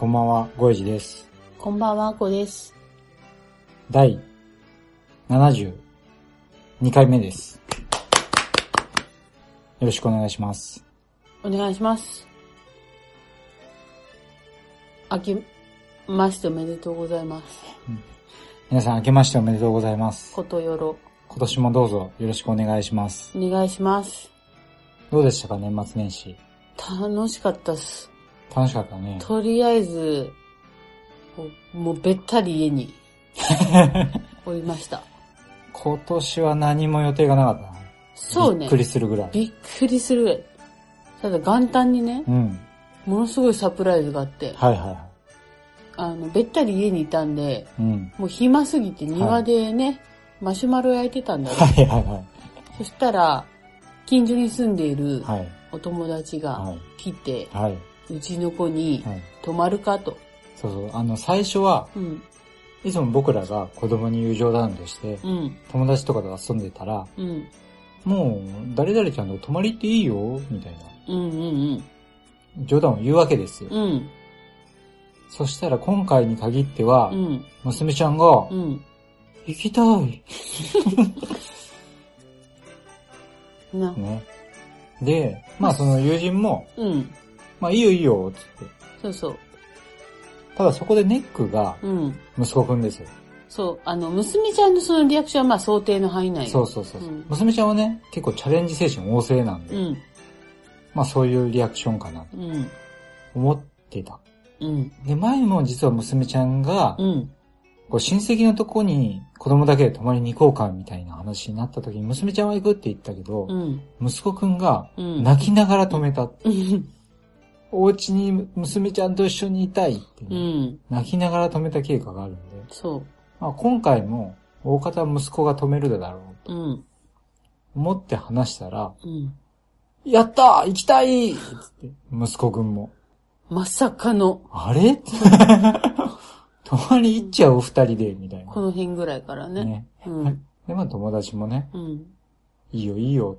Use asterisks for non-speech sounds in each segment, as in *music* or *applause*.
こんばんは、ごえじです。こんばんはあこです第72回目です。よろしくお願いします。お願いします明けましておめでとうございます皆さん明けましておめでとうございます。ことよろ今年もどうぞよろしくお願いします。お願いしますどうでしたか、年末年始。楽しかったっす楽しかったね。とりあえず、もうべったり家に *laughs* おりました。今年は何も予定がなかったな。そうねびっく。りするぐらい。びっくりするぐらい。ただ元旦にね、うん。ものすごいサプライズがあって、はいはいはあの、べったり家にいたんで、い。うん。もう暇すぎて庭でね、マシュマロ焼いてたんだよ。はいはいはそしたら、近所に住んでいるい。はい。お友達がはい。来て、はい。うちの子にはい。泊まるかと。そうそう。あの、最初は、うん、いつも僕らが子供に友情談として、うん、友達とかと遊んでたら、うん、もう、誰々ちゃんと泊まり行っていいよ、みたいなうん、うん、冗談を言うわけですよ。うん、うん、そしたら今回に限ってはう、ん、娘ちゃんが、うん。行きたい。*laughs* な、ね。で、まあその友人も、うん、まあいいよいいよ、つって。そうそう。ただそこでネックがうん。息子くんですよ。そう、あの、娘ちゃんのそのリアクションはまあ想定の範囲内。そうそうそう。うん娘ちゃんはね、結構チャレンジ精神旺盛なんで、うん、まあそういうリアクションかなとうん、思ってた。うん、で、前も実は娘ちゃんが、うん、こう親戚のとこに子供だけで泊まりに行こうかみたいな話になった時に娘ちゃんは行くって言ったけど、うん、息子くんがうん。泣きながら止めた。うん、お家に娘ちゃんと一緒にいたいってね、うん、泣きながら止めた経過があるんで、そまあ、今回も大方息子が止めるだろうとう、うん、思って話したら、うん。やったー行きたいっつって、息子くんも。まさかの、あれ？*laughs* 泊まり行っちゃうお二人で、みたいな。この辺ぐらいからね。ね。うん、で、まあ友達もね、うん、いいよいいよ。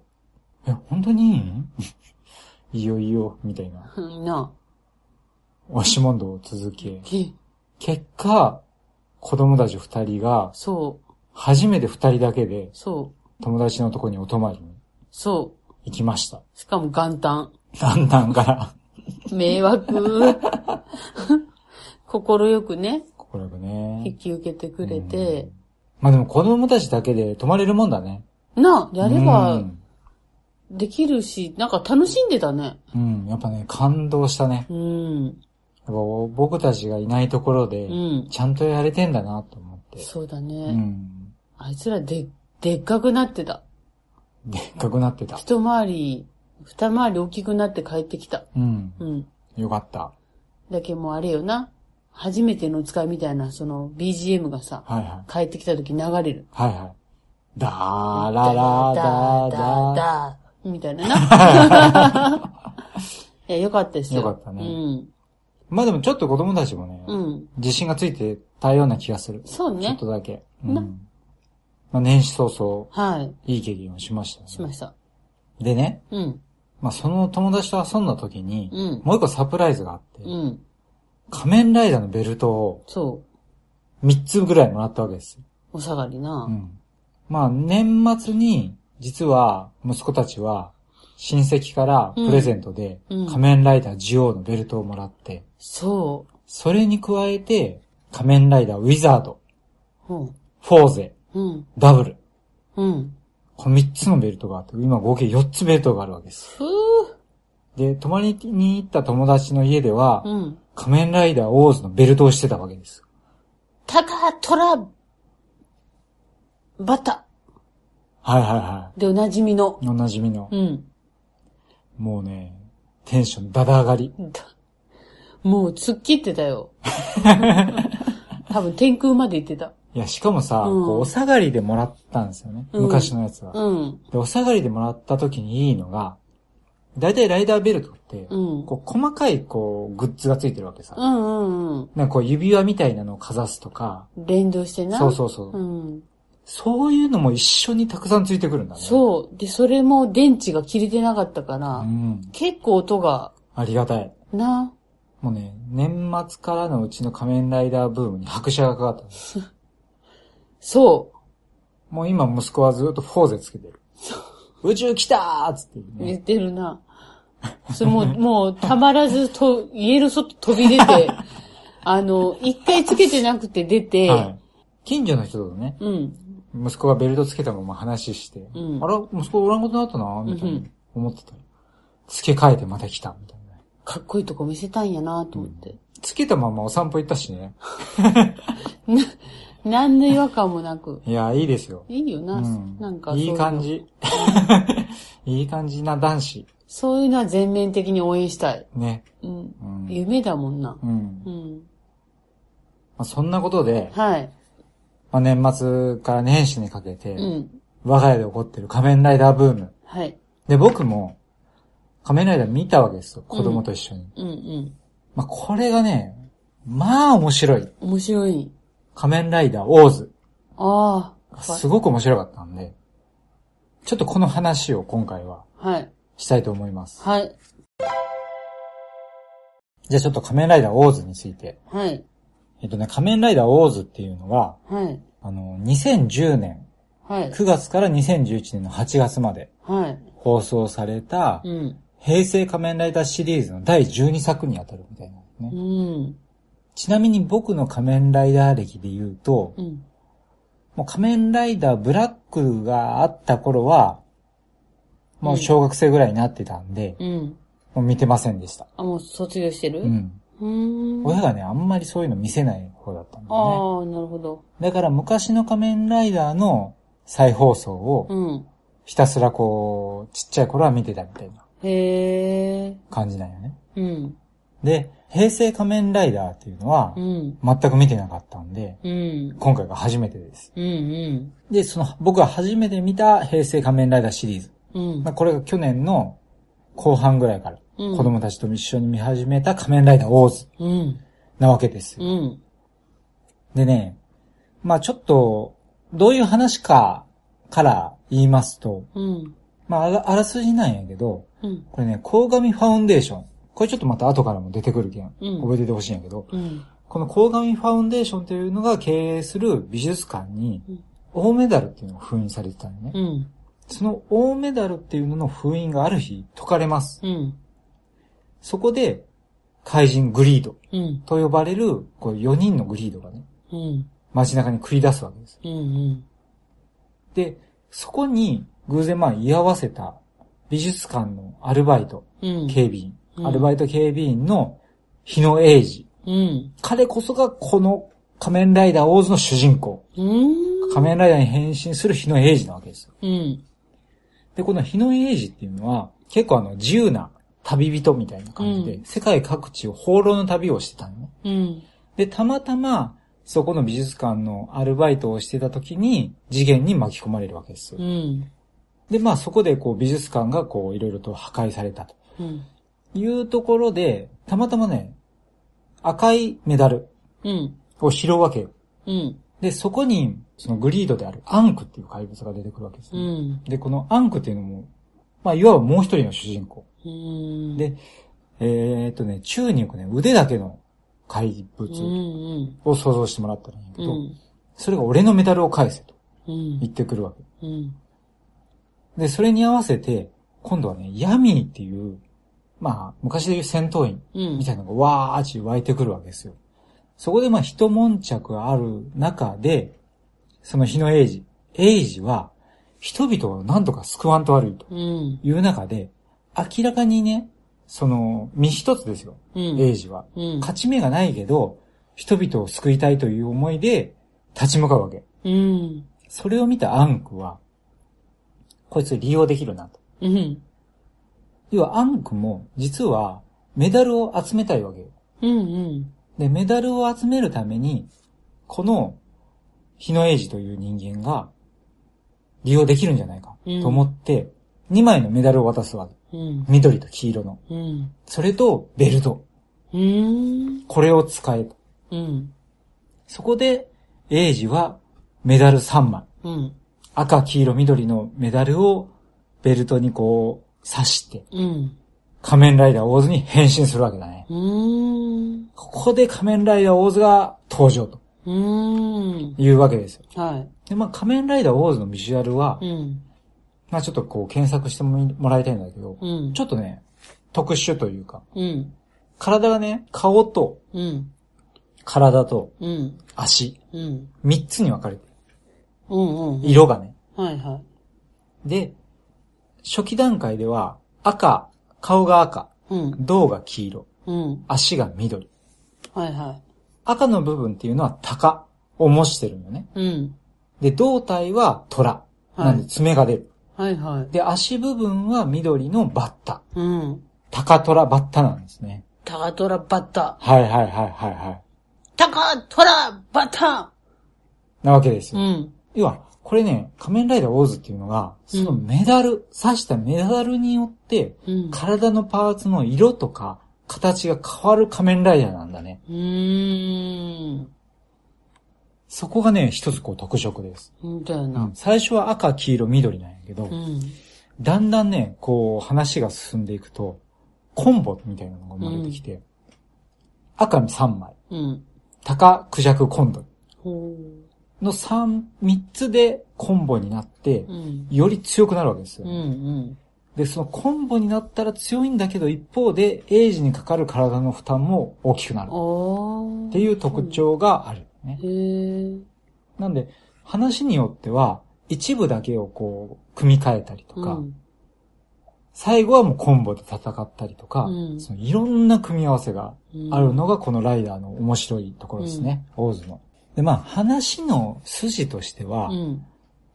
え、本当にいいんいいよいいよ、みたいな。うん、な押し問答を続け。え、結果、子供たち二人が、そう、初めて二人だけでそう、友達のとこにお泊まりにそう。行きました。しかも元旦。だんだんから、迷惑。*laughs* 心よくね、心く引ね。き受けてくれて、まあでも子供たちだけで泊まれるもんだね。なあ、やれうばんできるし、なんか楽しんでたね。うん、やっぱね、感動したね。うん、やっぱ僕たちがいないところでう、ん。ちゃんとやれてんだなと思って。そうだうね。ん。あいつらで、でっかくなってた。でっかくなってた。一回り、二回り大きくなって帰ってきた。うん。うん。よかった。だけどもうあれよな。初めての使いみたいな、その BGM がさ、はいはい。帰ってきた時流れる。はいはい。だーららだーだだみたいなな。*laughs* いや、よかったですよ。よかったねうん。まあでもちょっと子供たちもね、うん。自信がついてたような気がする。そうねちょっと。だけ。う。なんまあ年始早々、はい。いい経験をしました、ね。しました。でね、うん。まあその友達と遊んだ時に、うん。もう一個サプライズがあって、うん。仮面ライダーのベルトをそう。3つぐらいもらったわけですよ。お下がりな。うん。まあ年末に、実は息子たちは、親戚からプレゼントで、うん仮面ライダージオウのベルトをもらって、そそれに加えて、仮面ライダーウィザード、う。うん。フォーゼ、うん。ダブル。うん。この3つのベルトがあって、今合計4つベルトがあるわけです。ふぅで、泊まりに行った友達の家では、うん。仮面ライダーオーズのベルトをしてたわけです。タカトラ、バタはいはいはでおなじみの。い。おなじみの。うん。もうね、テンションだだ上がり。だ *laughs* もう突っ切ってたよ。多分天空まで行ってた。いや、しかもさ、うんこうお下がりでもらったんですよね。うん昔のやつは。うん。で、お下がりでもらった時にいいのが、だいたいライダーベルトって、うん。こう細かいこうグッズがついてるわけさ。うんうんうん。なんかこう指輪みたいなのをかざすとか、連動してな。そうそうそう。うん。そういうのも一緒にたくさんついてくるんだね。そう。で、それも電池が切れてなかったから、うん。結構音が、ありがたい。な。もうね、年末からのうちの仮面ライダーブームに拍車がかかったんです。そもう今息子はずっとフォーゼつけてる。宇宙来たーっつってう。ね。言ってるな。それもう、*laughs* もう、たまらずと、家の外飛び出て、*laughs* あの、一回つけてなくて出て、はい。近所の人とね、うん。息子がベルトつけたまま話して、うんあら、息子おらんことになったなみたいなうん思ってたら、付け替えてまた来た、みたいな。かっこいいとこ見せたんやなと思って。つけたままお散歩行ったしね。*laughs* な、何の違和感もなく。いや、いいですよ。いいよな。うん。なんかいいい感。じ。いい感じな男子。そういうのは全面的に応援したい。ね。うん。うん。夢だもんな。うん。まうん。あ、そんなことで、はい。まあ、年末から年始にかけて、うん。我が家で起こってる仮面ライダーブーム。はい。で、僕も仮面ライダー見たわけですよ。子供と一緒に。うんうん。まあ、これがね、まあ面白い。面白い。仮面ライダーオーズ。あすごく面白かったんで、ちょっとこの話を今回はあ。はい。したいと思います。はい。じゃあちょっと仮面ライダーオーズについて。はい。えっとね、仮面ライダーオーズっていうのは、はい。あの、2010年はい。9月から2011年の8月まではい。放送された、うん。平成仮面ライダーシリーズの第12作にあたるみたいなうね。ん。ちなみに僕の仮面ライダー歴で言うと、うん。もう仮面ライダーブラックがあった頃は、もう小学生ぐらいになってたんで、うん。もう見てませんでした。あ、もう卒業してる？うん。うーん。親がね、あんまりそういうの見せない方だったんだよああ、なるほど。ね。だから昔の仮面ライダーの再放送をうん。ひたすらこう、ちっちゃい頃は見てたみたいなへえ。感じなんよね。うん。で、平成仮面ライダーっていうのはうん。全く見てなかったんで、うん。今回が初めてです。うん。うん。で、その僕が初めて見た平成仮面ライダーシリーズ。うんまあ、これが去年の後半ぐらいからうん子供たちと一緒に見始めた仮面ライダーオーズうん。なわけですよ。うん。でね、まあちょっと、どういう話かから言いますと、うん。まああらあらすじなんやけど、うん。これね、鴻上ファウンデーション。これちょっとまた後からも出てくるけん、うん覚えててほしいんやけど、うん。この鴻上ファウンデーションというのが経営する美術館にうん、大メダルっていうのが封印されてたのね。うん。その大メダルっていうのの封印がある日解かれます。うん。そこで、怪人グリードうん。と呼ばれる、こう4人のグリードがね、うん。街中に繰り出すわけです。うん。で、そこに偶然まあ居合わせた美術館のアルバイト、うん。警備員、うんアルバイト警備員の日野英二。うん。彼こそがこの仮面ライダーオーズの主人公。うん。仮面ライダーに変身する日野英二なわけですよ。うん。で、この日野英二っていうのは結構あの自由な旅人みたいな感じで、うん世界各地を放浪の旅をしてたのね。うん。で、たまたま、そこの美術館のアルバイトをしてた時に、次元に巻き込まれるわけですよ。うん。で、まあそこでこう美術館がこういろいろと破壊されたとうん。いうところで、たまたまね、赤いメダルうん。を拾うわけよ。うん。で、そこに、そのグリードであるアンクっていう怪物が出てくるわけですうね。ん。で、このアンクっていうのも、まあいわばもう一人の主人公。うん。で、えーっとね、宙に浮くね、腕だけの怪物ん。を想像してもらったらいいんやけど、うん。それが俺のメダルを返せとうん。言ってくるわけ。うん。で、それに合わせて、今度はね、ヤミーっていう、まあ、昔でいう戦闘員うん。みたいなのがわーち湧いてくるわけですよ。そこでまあ、一悶着ある中で、その日のエイジ、エイジは、人々を何とか救わんと悪いとうん。いう中で、明らかにね、その、身一つですよ、うん。エイジは。うん。勝ち目がないけど、人々を救いたいという思いで立ち向かうわけ。うん。それを見たアンクは、こいつ利用できるなと。うん。要はアンクも実はメダルを集めたいわけよ。うんうん。で、メダルを集めるために、この日野英二という人間が利用できるんじゃないかと思って、2枚のメダルを渡すわけ。うん。緑と黄色の。うん。それとベルト。これを使えと。うん。そこで、英二はメダル3枚。うん。赤、黄色、緑のメダルをベルトにこう刺して、うん。仮面ライダーオーズに変身するわけだね。ここで仮面ライダーオーズが登場と。いうわけですよ。はい。で、まあ仮面ライダーオーズのビジュアルは、うん。まあちょっとこう検索してもらいたいんだけど、うん。ちょっとね、特殊というか、うん。体がね、顔とうん。体とうん。足、うん。三つに分かれてる。うん。うん。色がね。はいはい。で、初期段階では赤、顔が赤、うん。胴が黄色、うん。足が緑。はいはい。赤の部分っていうのは鷹を模してるんよね。うん。で、胴体は虎。なんで爪が出る。はいはい。で、足部分は緑のバッタ。うん。鷹虎バッタなんですね。タカトラバッタ。はいはいはいはいはい。タカトラバッタなわけですよ。うん。要は、これね、仮面ライダーオーズっていうのが、そのメダル、刺したメダルによって、うん。体のパーツの色とか形が変わる仮面ライダーなんだね。うーん。そこがね、一つこう特色です。なうん。最初は赤、黄色、緑なんやけど、うん。だんだんね、こう話が進んでいくと、コンボみたいなのが生まれてきて、赤3枚、うん。鷹、クジャク、コンドルほの3、3つでコンボになってう。う、ん。より強くなるわけですよ。うんうん。で、そのコンボになったら強いんだけど、一方で、エイジにかかる体の負担も大きくなる。っていう特徴がある、ね。なんで、話によっては、一部だけをこう、組み替えたりとか、うん。最後はもうコンボで戦ったりとか、うんそのいろんな組み合わせがうんあるのがこのライダーの面白いところですね、オーズの。で、まあ話の筋としては、うん。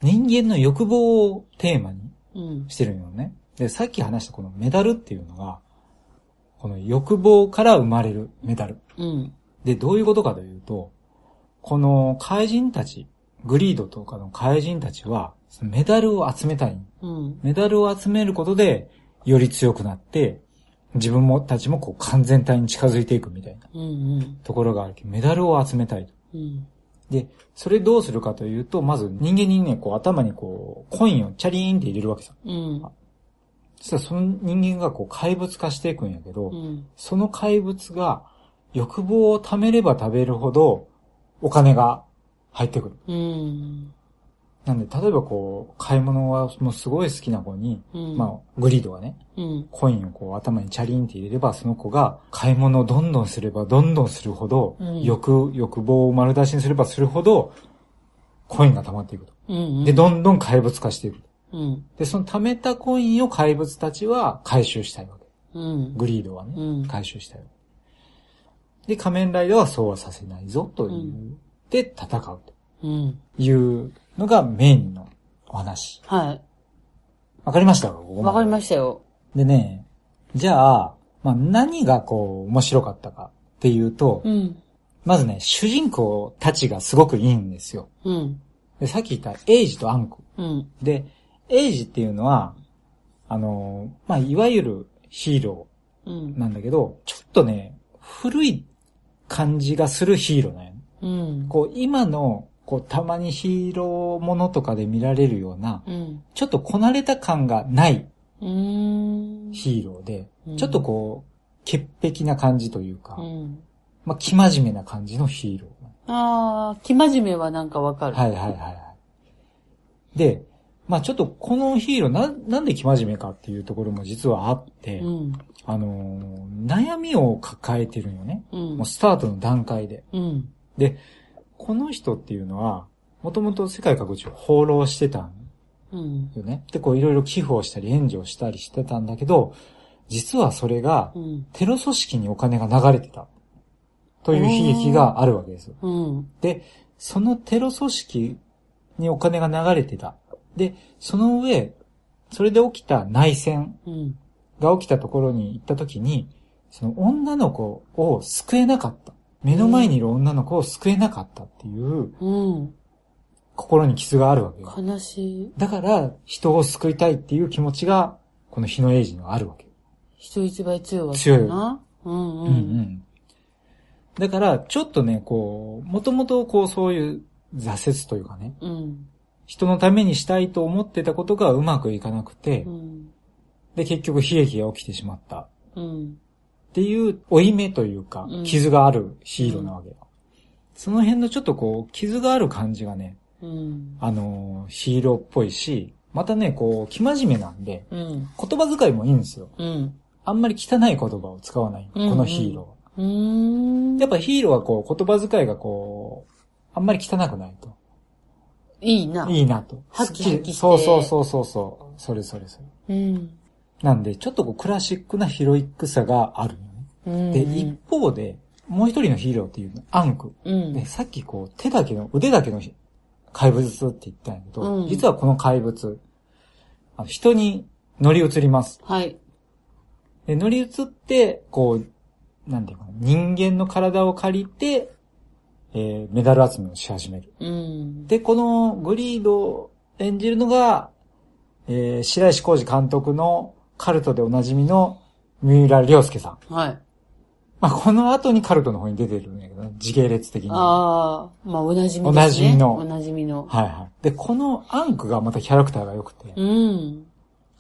人間の欲望をテーマにうん。してるよね。で、さっき話したこのメダルっていうのが、この欲望から生まれるメダル。うん。で、どういうことかというと、この怪人たち、グリードとかの怪人たちは、メダルを集めたい。うん。メダルを集めることで、より強くなって、自分もたちもこう完全体に近づいていくみたいな。ところがあるけど、メダルを集めたいと。うん。で、それどうするかというと、まず人間にね、こう頭にこう、コインをチャリーンって入れるわけさ。うん。そしたらその人間がこう怪物化していくんやけど、うん。その怪物が欲望を貯めれば貯めるほどお金が入ってくる。うん。なんで、例えばこう、買い物はもうすごい好きな子に、うん。まあ、グリードがね、うん。コインをこう頭にチャリンって入れれば、その子が買い物をどんどんすればどんどんするほど、うん欲、欲望を丸出しにすればするほど、コインが溜まっていくと。うん。で、どんどん怪物化していく。うん。で、その貯めたコインを怪物たちは回収したいわけ。うん。グリードはね、うん回収したいわけ。で、仮面ライダーはそうはさせないぞという、うんで、戦うとうん。いうのがメインのお話。はわかりました？かい。わかりまししたよ。た。でね、じゃあ、まあ、何がこう、面白かったかっていうと、うん。まずね、主人公たちがすごくいいんですよ。うん。で、さっき言ったエイジとアンク。うん。で、エイジっていうのは、あの、まあ、いわゆるヒーロうんー。なんだけど、ちょっとね、古い感じがするヒーローなんよね。うん。こう、今の、こう、たまにヒーローものとかで見られるような、うん。ちょっとこなれた感がないうん。ヒーローで、うんちょっとこう、潔癖な感じというか、うん。まあ、生真面目な感じのヒーロああ、生真面目はなんかわかー。る。はいはいはいはい。で、まあちょっとこのヒーローな、なんで生真面目かっていうところも実はあって、うん。あのー悩みを抱えてるんよね。うんもう。スタートの段階で。うん。で、この人っていうのは、もともと世界各地を放浪してたんうん。よね。で、こういろいろ寄付をしたり援助をしたりしてたんだけど、実はそれがうん。テロ組織にお金が流れてた。という悲劇があるわけですよ。うん。で、そのテロ組織にお金が流れてた。で、その上、それで起きた内戦うん。が起きたところに行った時に、その女の子を救えなかった。目の前にいる女の子を救えなかったっていううん。心に傷があるわけよ。悲しい。だから、人を救いたいっていう気持ちが、この日のエイジにはあるわけ。人一倍強いわけ強いだな。うんう。うんん。だから、ちょっとね、こう、もともとこう、そういう挫折というかね、うん。人のためにしたいと思ってたことがうまくいかなくて、うん。で、結局悲劇が起きてしまった。っうん。ていう、負い目というかうん、傷があるヒーローなわけよ。その辺のちょっとこう、傷がある感じがね、うん。あのーヒーローっぽいし、またね、こう、生真面目なんで、うん。言葉遣いもいいんですよ。うん。あんまり汚い言葉を使わない。こうんのヒーローは。うーん。やっぱヒーローはこう、言葉遣いがこう、あんまり汚くないと。いいな。いいなと。ハキハキしてそうそうそうそうそう。それそれそれ。うん。なんで、ちょっとこう、クラシックなヒロイックさがあるよね。うん。で、一方で、もう一人のヒーローっていうの、アンク。うん。で、さっきこう、手だけの、腕だけの怪物って言ったんやけど、うん実はこの怪物、あの人に乗り移ります。はい。で、乗り移って、こう、なんていうかな、人間の体を借りて、えーメダル集めをし始める。うん。で、このグリードを演じるのが、えー白石浩二監督のカルトでおなじみの三浦良介さん。はい。まあ、この後にカルトの方に出てるんだけどね、時系列的に。はああ、まあ、おなじみですね。おなじみのおなじみの。いはい。で、このアンクがまたキャラクターが良くて、うん。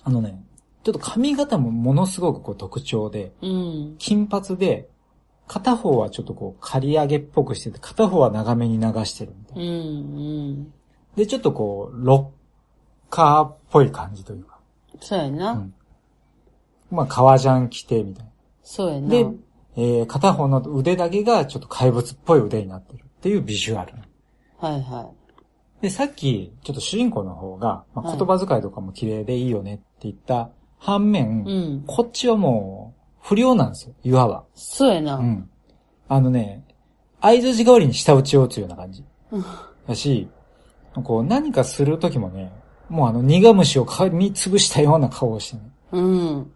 あのね、ちょっと髪型もものすごくこう特徴で、うん。金髪で、片方はちょっとこう刈り上げっぽくしてて、片方は長めに流してるみたいな。うん。うん。で、ちょっとこう、ロッカーっぽい感じというか、そうやな。うんまあ、革ジャン着てみたいな。そうやな。で、えー片方の腕だけがちょっと怪物っぽい腕になってるっていうビジュアル。はいはで、さっき、ちょっと主人公の方が、まあ、はい言葉遣いとかも綺麗でいいよねって言った反面、い。うん。こっちはもう、不良なんですよ、いわば。そうやな。うん。あのね、合図字代わりに舌打ちを打つような感じ。うんだし、こう何かするときもね、もうあの苦虫を噛み潰したような顔をしてね、うん。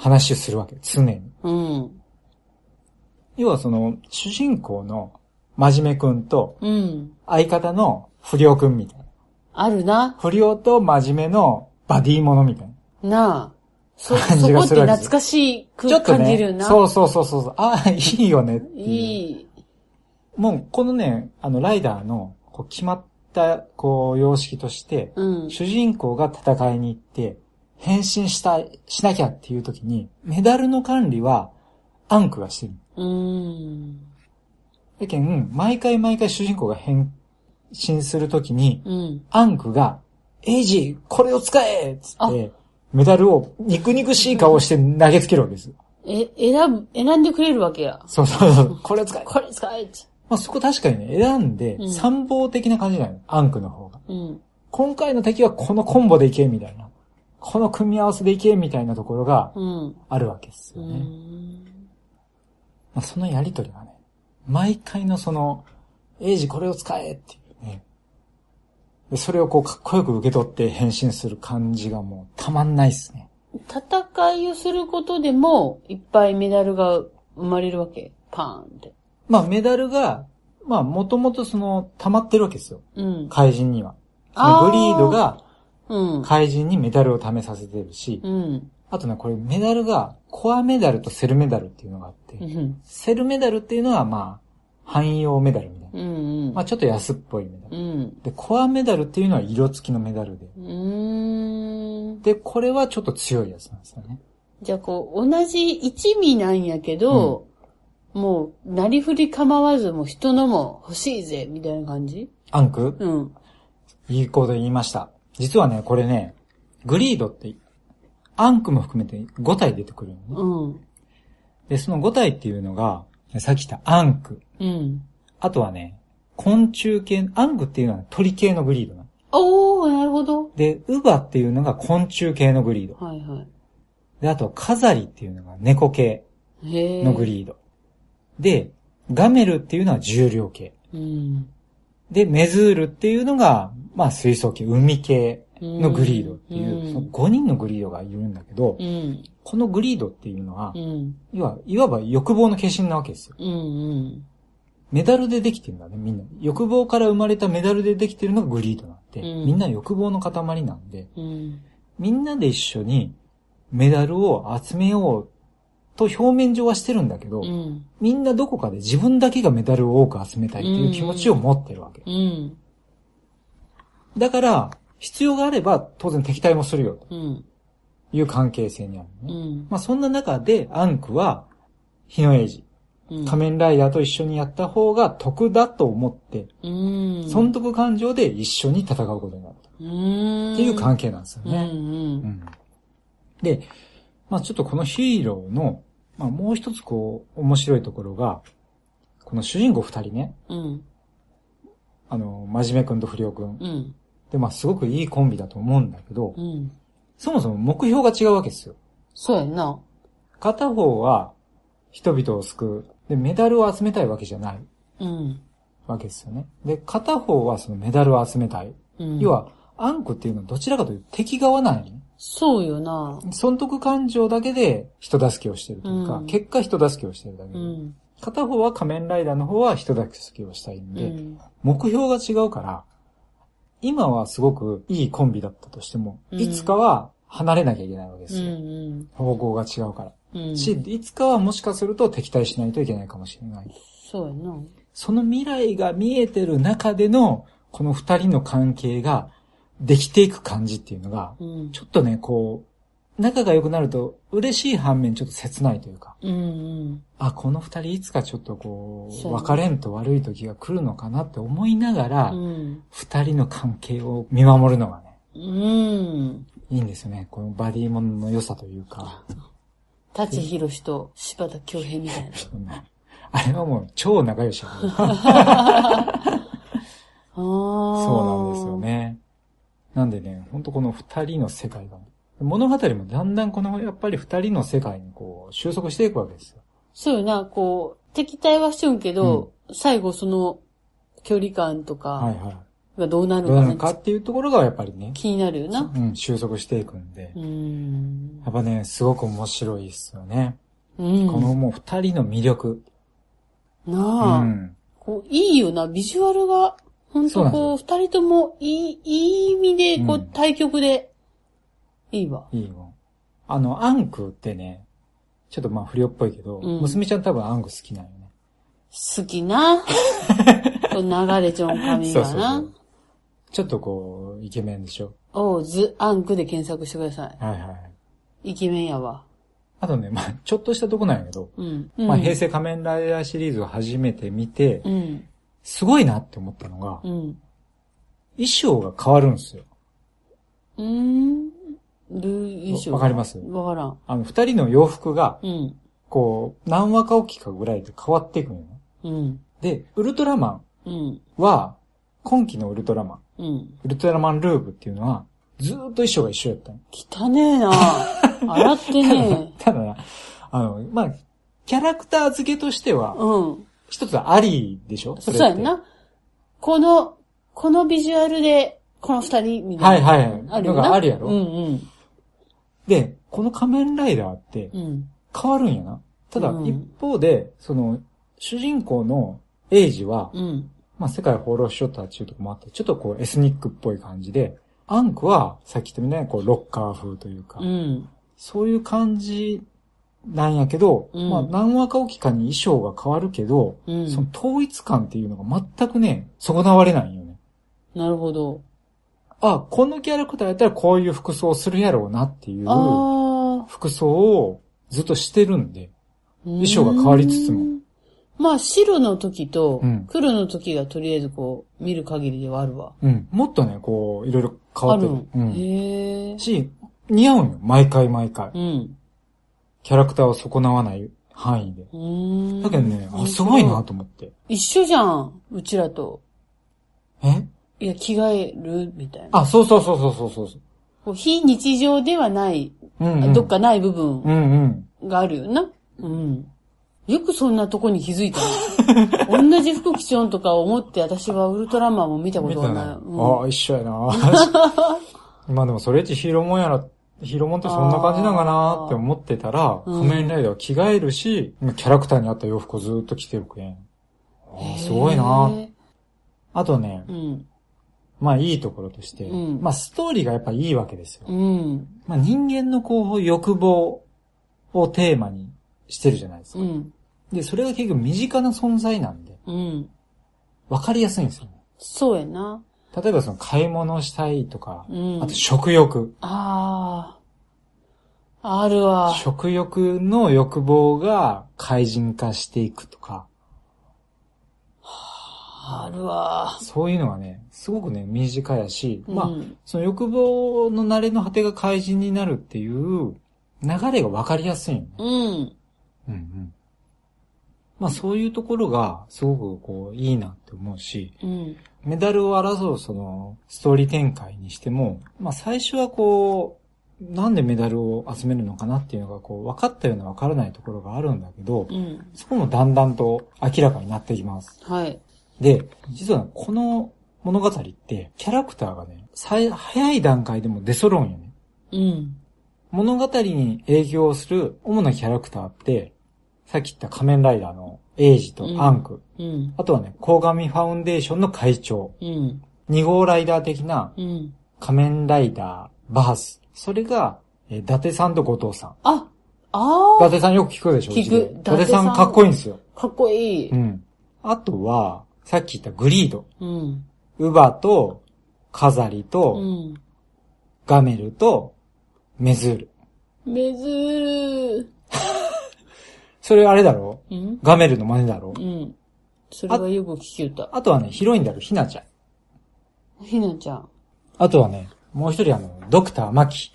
話をするわけ、常に。うん。要はその、主人公の真面目くんとうん。相方の不良くんみたいな。あるな。不良と真面目のバディものみたいな。なあ。そ、感そこって懐かしく感じるよな。そうそうそうそう。ああ、いいよねっていう。いい。もう、このね、あの、ライダーの、こう、決まった、こう、様式として、うん。主人公が戦いに行って、変身したい、しなきゃっていう時に、メダルの管理は、アンクがしてる。うん。だけん、毎回毎回主人公が変身する時に、うん。アンクが、エイジ、これを使えっつあって、メダルを肉肉しい顔して投げつけるわけです。え、選ぶ、選んでくれるわけや。そうそうそう。これを使え。これ使えって。まあ、そこ確かにね、選んでう、ん参謀的な感じなのよ。アンクの方が。うん。今回の敵はこのコンボでいけ、みたいな。この組み合わせでいけ、みたいなところがうん。あるわけですうよね。ん。まあ、そのやりとりがね、毎回のその、エイジこれを使えっていうね。でそれをこうかっこよく受け取って変身する感じがもうたまんないっすね。戦いをすることでも、いっぱいメダルが生まれるわけ？パーンって。まあメダルが、まあもともとその溜まってるわけですよ。うん。怪人には。あーグリードがうん。怪人にメダルを貯めさせてるし、うん。あとね、これメダルがコアメダルとセルメダルっていうのがあって、うん。セルメダルっていうのはまあ、汎用メダルみたいな。うん。まあちょっと安っぽいメダル。うん。で、コアメダルっていうのは色付きのメダルで。うーん。で、これはちょっと強いやつなんですよね。じゃあこう、同じ一味なんやけど、もう、なりふり構わず、もう人のも欲しいぜ、みたいな感じ？アンク？うん。いいこと言いました。実はね、これね、グリードって、アンクも含めて5体出てくるよね。うん。で、その5体っていうのが、さっき言ったアンク。うん。あとはね、昆虫系、アンクっていうのは鳥系のグリードなの。おー、なるほど。で、ウバっていうのが昆虫系のグリード。はいはで、あと、カザリっていうのが猫系。のグリード。で、ガメルっていうのは重量系。うん。で、メズールっていうのが、まあ水槽系、海系。のグリードっていう、うんその5人のグリードがいるんだけど、うん。このグリードっていうのはう、ん。いわいわば欲望の化身なわけですよ。うん。うん。メダルでできてるんだね、みんな。欲望から生まれたメダルでできてるのがグリードなんで、うんみんな欲望の塊なんで、うん。みんなで一緒にメダルを集めようと表面上はしてるんだけど、うん。みんなどこかで自分だけがメダルを多く集めたいっていう気持ちを持ってるわけ。うん。だから、必要があれば当然敵対もするよとうん。いう関係性にあるのね。うん。まあそんな中でアンクは、日のエイジ、うん。仮面ライダーと一緒にやった方が得だと思って、うん。損得感情で一緒に戦うことになった。うん。っていう関係なんですようん。ね。うんで、まあちょっとこのヒーローの、まあもう一つこう、面白いところが、この主人公二人ね、うん。うん。あの、真面目くんと不良くん。うん。で、まあすごくいいコンビだと思うんだけど、うん。そもそも目標が違うわけですよ。そうやんな。片方は人々を救う。で、メダルを集めたいわけじゃないうん。わけですよね。で、片方はそのメダルを集めたい。うん。要、は、アンクっていうのはどちらかというと敵側なんよね。そうよな。損得感情だけで人助けをしてるというか、うん結果人助けをしてるだけで、うん。片方は仮面ライダーの方は人助けをしたいんで、うん。目標が違うから、今はすごくいいコンビだったとしても、うんいつかは離れなきゃいけないわけでうすよ。ん。方向が違うから。うん。し、いつかはもしかすると敵対しないといけないかもしれない。そうやな。その未来が見えてる中での、この二人の関係ができていく感じっていうのが、うん。ちょっとね、こう、仲が良くなると嬉しい反面ちょっと切ないというか、うん。うん。あ、この二人いつかちょっとこう、別れんと悪い時が来るのかなって思いながら、うん。二人の関係を見守るのがね、うん。いいんですよね。このバディモノの良さというか、舘ひろしと柴田恭平みたいな。*laughs* あれはもう超仲良し。*laughs* そうなんですよ。ね。なんでね、ほんとこの二人の世界が、物語もだんだんこのやっぱり二人の世界にこう収束していくわけですよ。そうよな、こう、敵対はしちゃうけど、最後その距離感とかはいはい。がどうなるどうなのか,、っていうところがやっぱりね、気になるよな。うん、収束していくんでう、ん。やっぱね、すごく面白いですよね。うん。このもう二人の魅力。うなあ、ん。こう、いいよな、ビジュアルが、ほんそうなんですとこう、二人ともいい、いい意味で、こう、うん対局で、いいわ。いいよ。あの、アンクってね、ちょっとまあ不良っぽいけど、うん娘ちゃん多分アンク好きなんよね。好きな。*laughs* こう流れちゃう髪がなう。。ちょっとこう、イケメンでしょ。おう、ズ・アンクで検索してくださはいはい。い。イケメンやわ。あとね、まあちょっとしたとこなんやけど、うん。まあ、うん平成仮面ライダーシリーズを初めて見て、うん。すごいなって思ったのが、うん。衣装が変わるんですよ。うーん。ルー衣装？わかります？わからん。あの、二人の洋服が、うん。こう、何話かおきかぐらいで変わっていくのよね。うん。で、ウルトラマうん。ンは、今期のウルトラマン、うん。ウルトラマンルーブっていうのは、ずーっと衣装が一緒やったの。汚ねえな *laughs* 洗ってねただな、あの、まあ、キャラクター付けとしてはえ。、うん。一つはありでしょ？そそうやんな。この、このビジュアルで、この二人みたいな。はいはいあるよな。のがあるやろうんうん。で、この仮面ライダーってうん。変わるんやな。ただ、うん一方で、その、主人公のエイジは、うん。まあ、世界を放浪しよったっていうところもあって、ちょっとこう、エスニックっぽい感じで、アンクは、さっき言ったみたいに、こう、ロッカー風というか、うん。そういう感じなんやけど、うんまあ、何話かおきかに衣装が変わるけど、うん。その統一感っていうのが全くね、損なわれないよね。なるほど。あ、このキャラクターやったらこういう服装をするやろうなっていう。服装をずっとしてるんで、衣装が変わりつつもうん。まあ、白の時とうん、黒の時がとりあえずこう、見る限りではあるわ。うん。もっとね、こう、いろいろ変わってる。あるうん。へえ。し、似合うんよ。毎回毎回。うん。キャラクターを損なわない範囲で。うーん。だけどね、あ、すごいなと思って。一緒じゃん、うちらと。え？いや、着替える？みたいな。あ、そうそうそうそうそうそう。こう非日常ではない、うん、うん。どっかない部分うんうん。があるよな。うん。よくそんなとこに気づいたの。*laughs* 同じ服着ちゃうんとか思って、私はウルトラマンも見たことな。がない。うんあ、一緒やな。*laughs* まあでもそれっちヒーローもんやら、ヒーローもんってそんな感じなんかなって思ってたら、うん仮面ライダーは着替えるし、キャラクターに合った洋服をずっと着てるけん。すごいなあとね、うん。まあいいところとして、うんまあストーリーがやっぱいいわけですよ。うん。まあ人間のこう欲望をテーマにしてるじゃないですか。うん。で、それが結局身近な存在なんで、うん。わかりやすいんですよね。そうやな。例えばその買い物したいとか、うんあと食欲。ああ。あるわ。食欲の欲望が怪人化していくとか、あるわ。そういうのはね、すごくね、身近やし、まあう、んその欲望の慣れの果てが怪人になるっていう流れがわかりやすいよね。うん。うんうん。まあそういうところがすごくこういいなって思うし、うん。メダルを争うそのストーリー展開にしても、まあ最初はこう、なんでメダルを集めるのかなっていうのがこう分かったような分からないところがあるんだけど、うん。そこもだんだんと明らかになってきます。はい。で、実はこの物語ってキャラクターがね、最早い段階でも出揃うんよね。うん。物語に影響する主なキャラクターって、さっき言った仮面ライダーのエイジとアンク、うん。あとはね、鴻上ファウンデーションの会長、うん。2号ライダー的なうん。仮面ライダー、バース。それが、えー伊達さんと後藤さん。あ、ああ。伊達さんよく聞くでしょ聞く伊伊達さんかっこいいんですよ。かっこいい。うん。あとは、さっき言ったグリード。うん。ウバと、カザリうと、ん。ガメルと、メズール。めずー。それあれだろ？うん？ガメルの真似だろ？うん。それはよく聞き歌。あとはね、ヒロインであるひなちゃん。ひなちゃん。あとはね、もう一人あの、ドクターマキ。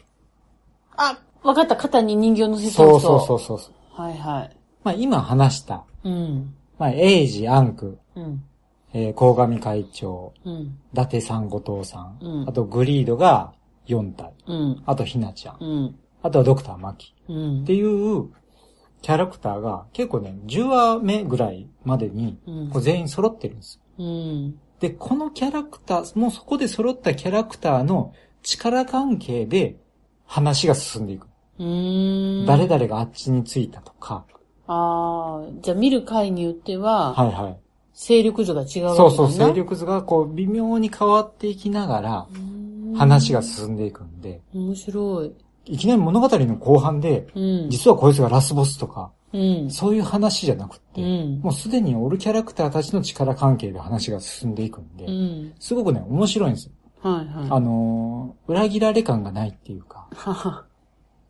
あ、わかった。肩に人形乗せたそうそうそうそうそう。はいはい。まあ今話した、うん。まあエイジ、アンク、うん。えー、鴻上会長、うん。伊達さん、後藤さん、うんあとグリードが4体、うん。あとひなちゃん、うん。あとはドクターマキうんって。いうキャラクターが結構ね、10話目ぐらいまでにうんこう全員揃ってるんですよ。うん。で、このキャラクター、もうそこで揃ったキャラクターの力関係で話が進んでいく。誰々があっちについたとか、ああ、じゃあ見る回によっては、はいはい。勢力図が違うそうそう、な勢力図がこう微妙に変わっていきながら話が進んでいくんで、面白い。いきなり物語の後半で、うん。実はこいつがラスボスとか、うん。そういう話じゃなくって、うんもうすでにおるキャラクターたちの力関係で話が進んでいくんで、うん。すごくね、面白いんですよ。はいはい。あのー裏切られ感がないっていうか、はは。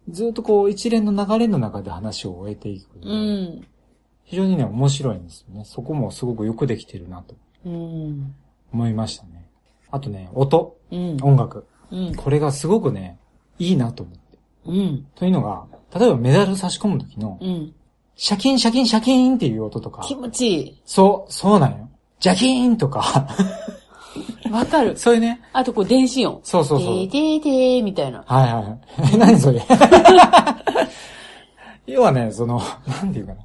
ずっとこう一連の流れの中で話を終えていく。非常にね、面白いんですよね。そこもすごくよくできてるなとうん。思いましたね。あとね、音、うん。音楽。うん。これがすごくね、いいなと思って。うん。というのが、例えばメダル差し込む時の、うん。シャキンシャキンシャキンっていう音とか、気持ちいそう、そうなんよ。ジャキーンとか、い。*laughs* わかる。そういうね、あとこう電子音。そうそうそう。でーでーでーみたいな。はいはいはい。え、*laughs* 何それ *laughs* 要はね、その、なんていうかな。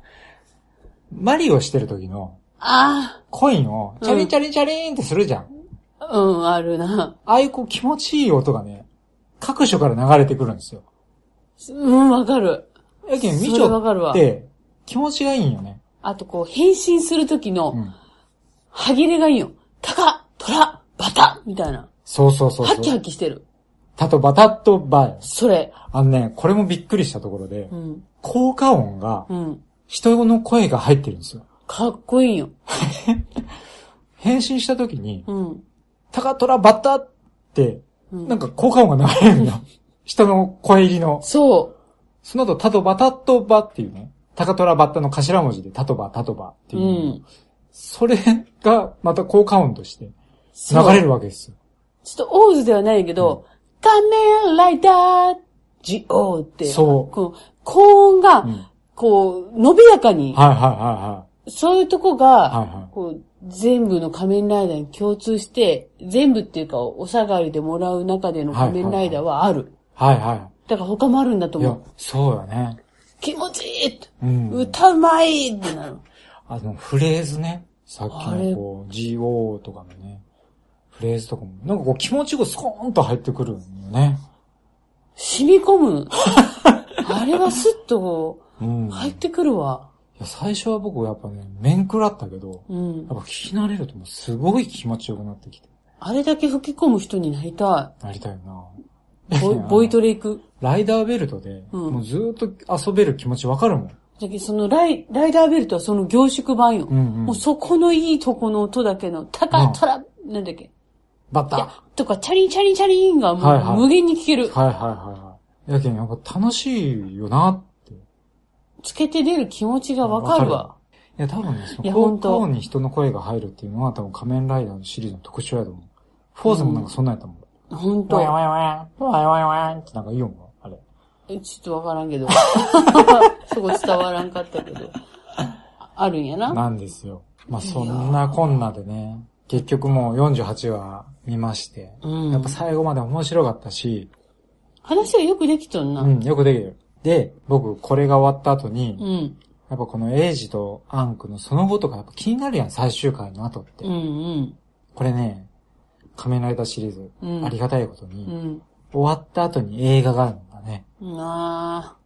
マリオしてる時のあコインをチャリンチャリンチャリンってするじゃん。あ、うん、あるな。ああいうこう気持ちいい音がね、各所から流れてくるんですよ。うん、わかる。やけん、みちょって気持ちがいいんよね。あとこう、変身するときのう、ん。歯切れがいいよ。タカ、トラ、バタみたいな。そうそうそうそう。ハッキハッキしてる。タとバタッとバイ。それ。あのね、これもびっくりしたところでう、ん。効果音がうん。人の声が入ってるんですよ。かっこいいよ。*laughs* 変身した時に、うん。タカトラバタって、うんなんか効果音が流れるんだ。人の声入りの。そその後、タとバタッとバっていうね、タカトラバッタの頭文字でタとバタとバってう。いうう。ん。それがまた効果音として流れるわけですよ。ちょっとオーズではないけど、仮面ライダー、ジオーって。そうこの高音が、うん。こう、伸びやかに、はいはいはそういうとこが、いはい。はいはい。こう、全部の仮面ライダーに共通して、全部っていうか、お下がりでもらう中での仮面ライダーはある。はいはだから他もあるんだとい。いや思う。、そうだね。気持ちいいうん。歌うまいってなる。あの、フレーズね。さっきのこう、GO とかのね。フフレーズとかも、なんかこう気持ちがスコーンと入ってくるんよね。染み込む。*laughs* あれはスッとうん。入ってくるわ。いや、最初は僕やっぱね、面食らったけど、うんやっ。ぱ聞き慣れるともうすごい気持ちよくなってきて。あれだけ吹き込む人になりたなりたいな。い。ボイボイトレ行く？ライダーベルトで、うんもうずーっと遊べる気持ちわかるもん。だけどそのライライダーベルトはその凝縮版よ。うんうんもうそこのいいとこの音だけの、タカトラ、なんだっけ？バッタいや、とか、チャリンチャリンチャリンがもはいはいう無限に聞ける。はいはいはいはい。やけん、やっぱ楽しいよなって。いつけて出る気持ちがわかるわ。や、多分ね、そいやの効ほに人の声が入るっていうのは多分仮面ライダーのシリーズの特徴やと思う。フォーズもなんかそんなんやったもん。ほんとワ。イワイワイ、ワイワイワイってなんか言うんあれ。えちょっとわからんけど。そこ伝わらんかったけど。あるんやな。なんですよ。まあそんなこんなでね、結局もう48話見まして、うんやっぱ最後まで面白かったし、話はよくできとんな。うん、よくできる。で、僕これが終わった後に、うん。やっぱこのエイジとアンクのその後とかやっぱ気になるやん、最終回の後って。うんうん。これね、仮面ライダーシリーズ、うんありがたいことうに、ん。終わった後に映画があるんだね。な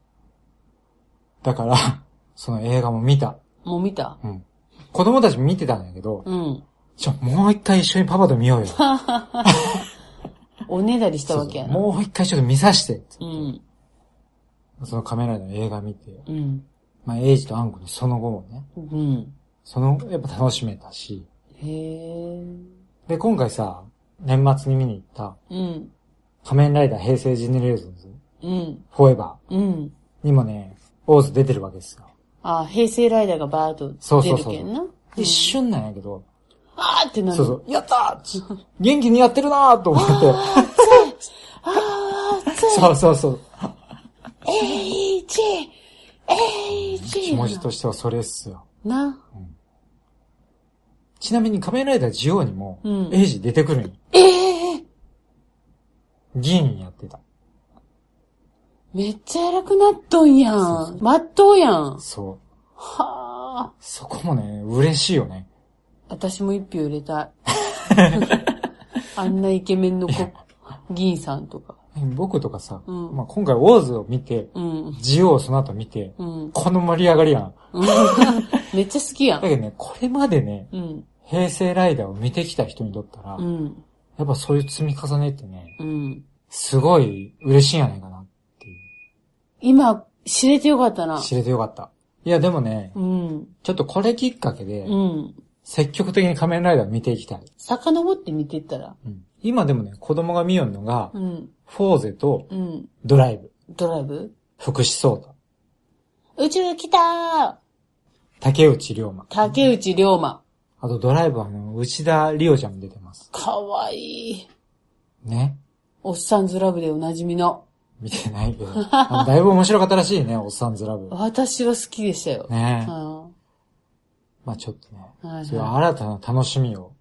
だから、*laughs* その映画も見た。あ、もう見た？うん。子供たちも見てたんやけど、うん。ちょ、もう一回一緒にパパと見ようよ。*laughs* おねだりしたわけやな。もう一回ちょっと見さして。うん。その仮面の映画見て、うん。まあ、エイジとアンクのその後もね、うん。その、やっぱ楽しめたし、へえ。で、今回さ、年末に見に行った、うん。仮面ライダー平成ジェネレーションズ、うん。フォーエバうん。ーにもね、オーズ出てるわけですよ。あ、平成ライダーがバーッと出そうそうそうるけんな。一瞬なんやけど、あーってなる。そうそう、やったー元気にやってるなーと思って、あー、つい。そうそうそう。H! H! 気持ちとしてはそれっすよ。な。ちなみに仮面ライダージオウにも、うんエイジ出てくるんよ。ええ議員やってた。めっちゃ偉くなっとんやん。まっとうやん。そう。はあ。そこもね、嬉しいよね。私も一票入れたい。*laughs* あんなイケメンの子、議員さんとか。僕とかさ、うんまあ、今回ウォーズを見て、うん。ジオウをその後見て、うん。この盛り上がりやん *laughs* めっちゃ好きやん。だけどね、これまでね、うん。平成ライダーを見てきた人にとったら、うん。やっぱそういう積み重ねってね、うん。すごい嬉しいんやないかなってい今、知れてよかったなう。。知れてよかった。いや、でもね、うん。ちょっとこれきっかけで、うん。積極的に仮面ライダーを見ていきたい。遡って見てったら。うん今でもね、子供が見よんのが、うん。フォーゼとうん。ドライブ、ドライブ？福士蒼太、宇宙来たー竹内涼真。竹内涼真。あとドライブはあの、内田理央ちゃんも出てます。かわいい。ね。おっさんずラブでおなじみの。見てないけど。あのだいぶ面白かったらしいね、おっさんずラブ。私は好きでしたよ。ねうまあちょっとね、んはいそういうは新たな楽しみを、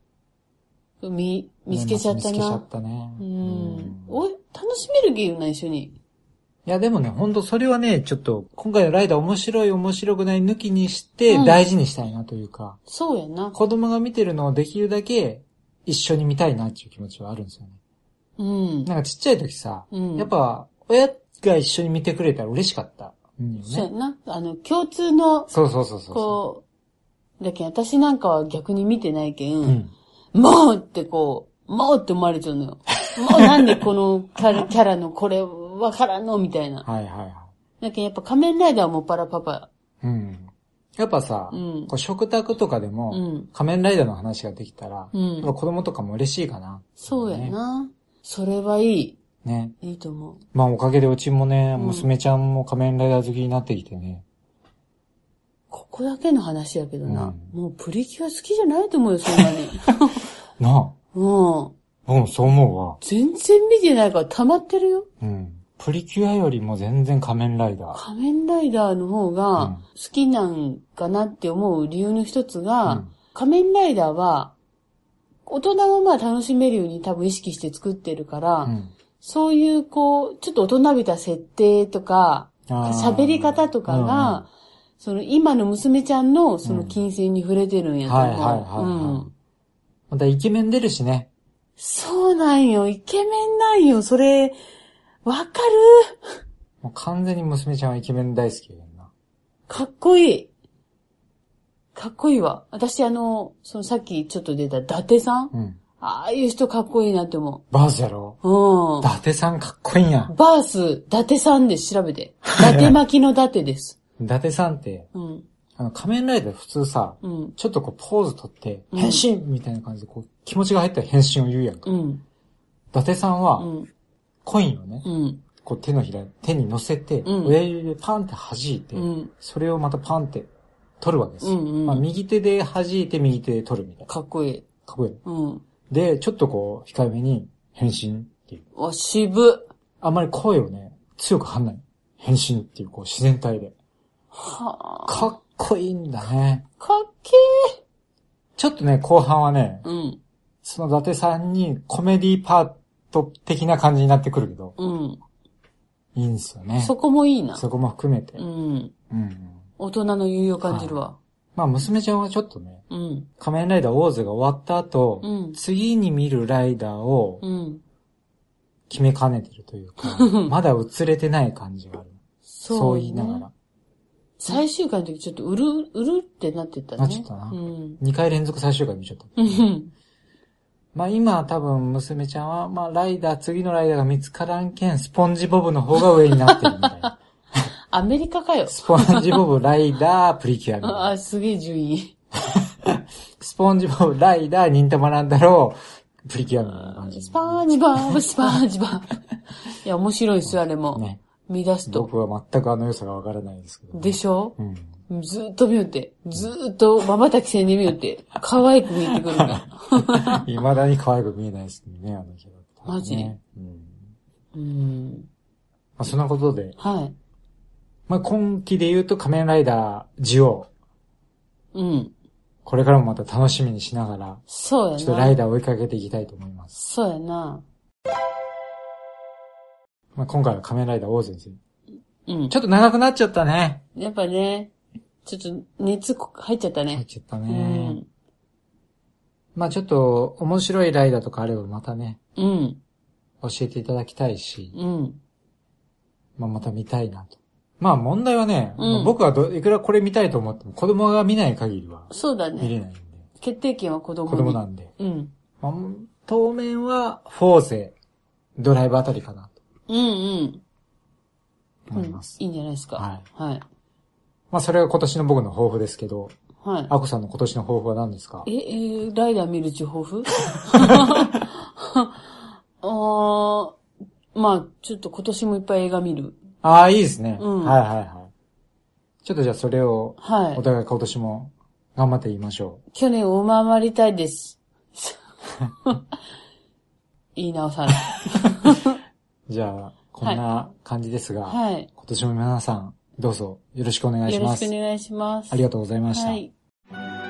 い見、見つけちゃったな見つけちゃっ。たね。ううんん。おい、楽しめるゲームな、一緒に。いやでもね、ほんとそれはね、ちょっと、今回のライダー面白い面白くない抜きにしてうん大事にしたいなというか、そうやな。子供が見てるのをできるだけ一緒に見たいなっていう気持ちはあるんですよね。うん。なんかちっちゃい時さ、うんやっぱ親が一緒に見てくれたら嬉しかった。うんよね。そうやな。あの、共通の、そうそうそうそう。こう、だけど私なんかは逆に見てないけん、うん。もうってこう、もうって思われちゃうのよ。もうなんでこのキャラキャラのこれわからんのみたいな。はいはいはい。だけどやっぱ仮面ライダーはもっぱらパパ。うん。やっぱさ、うんこう食卓とかでも、うん仮面ライダーの話ができたら、うん子供とかも嬉しいかな。そうやな。それはいい。ね。いいと思う。まあおかげでうちもね、ん娘ちゃんも仮面ライダー好きになってきてね。ここだけの話やけどな。うもうプリキュア好きじゃないと思うよ、そんなに。*laughs* なあ、*laughs* うん。僕もそう思うわ。全然見てないから溜まってるよ。うん。プリキュアよりも全然仮面ライダー。仮面ライダーの方うんが好きなんかなって思う理由の一つが、うん仮面ライダーは、大人もまあ楽しめるように多分意識して作ってるから、うん。そういうこう、ちょっと大人びた設定とか、喋り方とかが、その今の娘ちゃんのその金銭に触れてるんやと思う。はいはいはいはいうんまたイケメン出るしね。そうなんよ。イケメンなんよ。それ、わかる？もう完全に娘ちゃんはイケメン大好きやけんな。かっこいい。かっこいいわ。私あの、そのさっきちょっと出た伊達さん？うん。ああいう人かっこいいなって思バースやろ？う。うん伊。達さんかっこいいんや。バース、伊達さんで調べて。伊達巻きの伊達です。*laughs* 伊達さんって、うん。あの、仮面ライダー普通さ、うん。ちょっとこうポーズ取って、うん変身みたいな感じでこう、気持ちが入ったら変身を言うやんか。うん。伊達さんうは、ん。コインをね、うん。こう手のひら、手に乗せて、うん親指でパンって弾いて、うん。それをまたパンって取るわけですよ。うんうんまあ、右手で弾いて右手で取るみたいな。かっこいい。かっこいい。うん。で、ちょっとこう、控えめに変身っていう。わ、渋。あんまり声をね、強く張んない。変身っていう、こう、自然体で。はあ。かっこいいんだね。かっけちょっとね、後半はね、ー。うん。その伊達さんにコメディパート的な感じになってくるけど、うん。いいんですよね。そこもいいな。そこも含めて。うん。うんうん。大人の余裕を感じるわ。まあ、娘ちゃんはちょっとね、うん。仮面ライダーオーズが終わった後、うん次に見るライダーをうん。決めかねてるというか、*laughs* まだ映れてない感じがある。そう、そう言いながら。。最終回の時ちょっとうる、うるってなってたね。なっちゃったなうん。2回連続最終回見ちゃった。うん。まあ今多分娘ちゃんは、まあライダー、次のライダーが見つからんけん、スポンジボブの方が上になってるみたいな。*laughs* アメリカかよ。スポンジボブ、ライダー、プリキュアみたいな。あ、すげえ順位。*laughs* スポンジボブ、ライダー、忍たまなんだろう、プリキュアみたいな感じ。スパージバーブ、スパージバーブ。いや、面白いっすよ、あれも。ね。見出すと。僕は全くあの良さがわからないですけど。でしょ？うん。ずーっと見よって。ずーっと瞬きせんで見よって。可愛く見えてくるから。*laughs* 未だに可愛く見えないですね、あのキャラクター、ね。マジうん。うん。まあそんなことで、はい。まあ今期で言うと仮面ライダー、ジオウ。うん。これからもまた楽しみにしながら、そうやな。ちょっとライダーを追いかけていきたいと思います。そうやな。まあ今回は仮面ライダーオーズについて。うんち。ょっと長くなっちゃったね。やっぱね、ちょっと熱入っちゃったね。入っちゃったうね。ん。まあちょっと面白いライダーとかあればまたね、うん。教えていただきたいし、うん。まあまた見たいなと。まあ問題はね、うんまあ僕はどいくらこれ見たいと思っても子供が見ない限りはそうだね。見れないんで、決定権は子供に。子供なんで。うん。まあ、当面はフォーゼ、ドライブあたりかなとうんうん。うん思います。いいんじゃないですか。はい。はい。まあそれが今年の僕の抱負ですけど、はい。アコさんの今年の抱負は何ですか？え、えーライダー見る地抱負？*laughs* あーまあ、ちょっと今年もいっぱい映画見る。ああ、いいですね。うんはいはいはい。ちょっとじゃあそれをはいお。互い今年も頑張って言いましょ去年を上回りたいです。言 *laughs* い直さない。う。*laughs* じゃあ、こんな感じですが、はい。今年も皆さんどうぞよろしくお願いします。よろしくお願いします。ありがとうございました。はい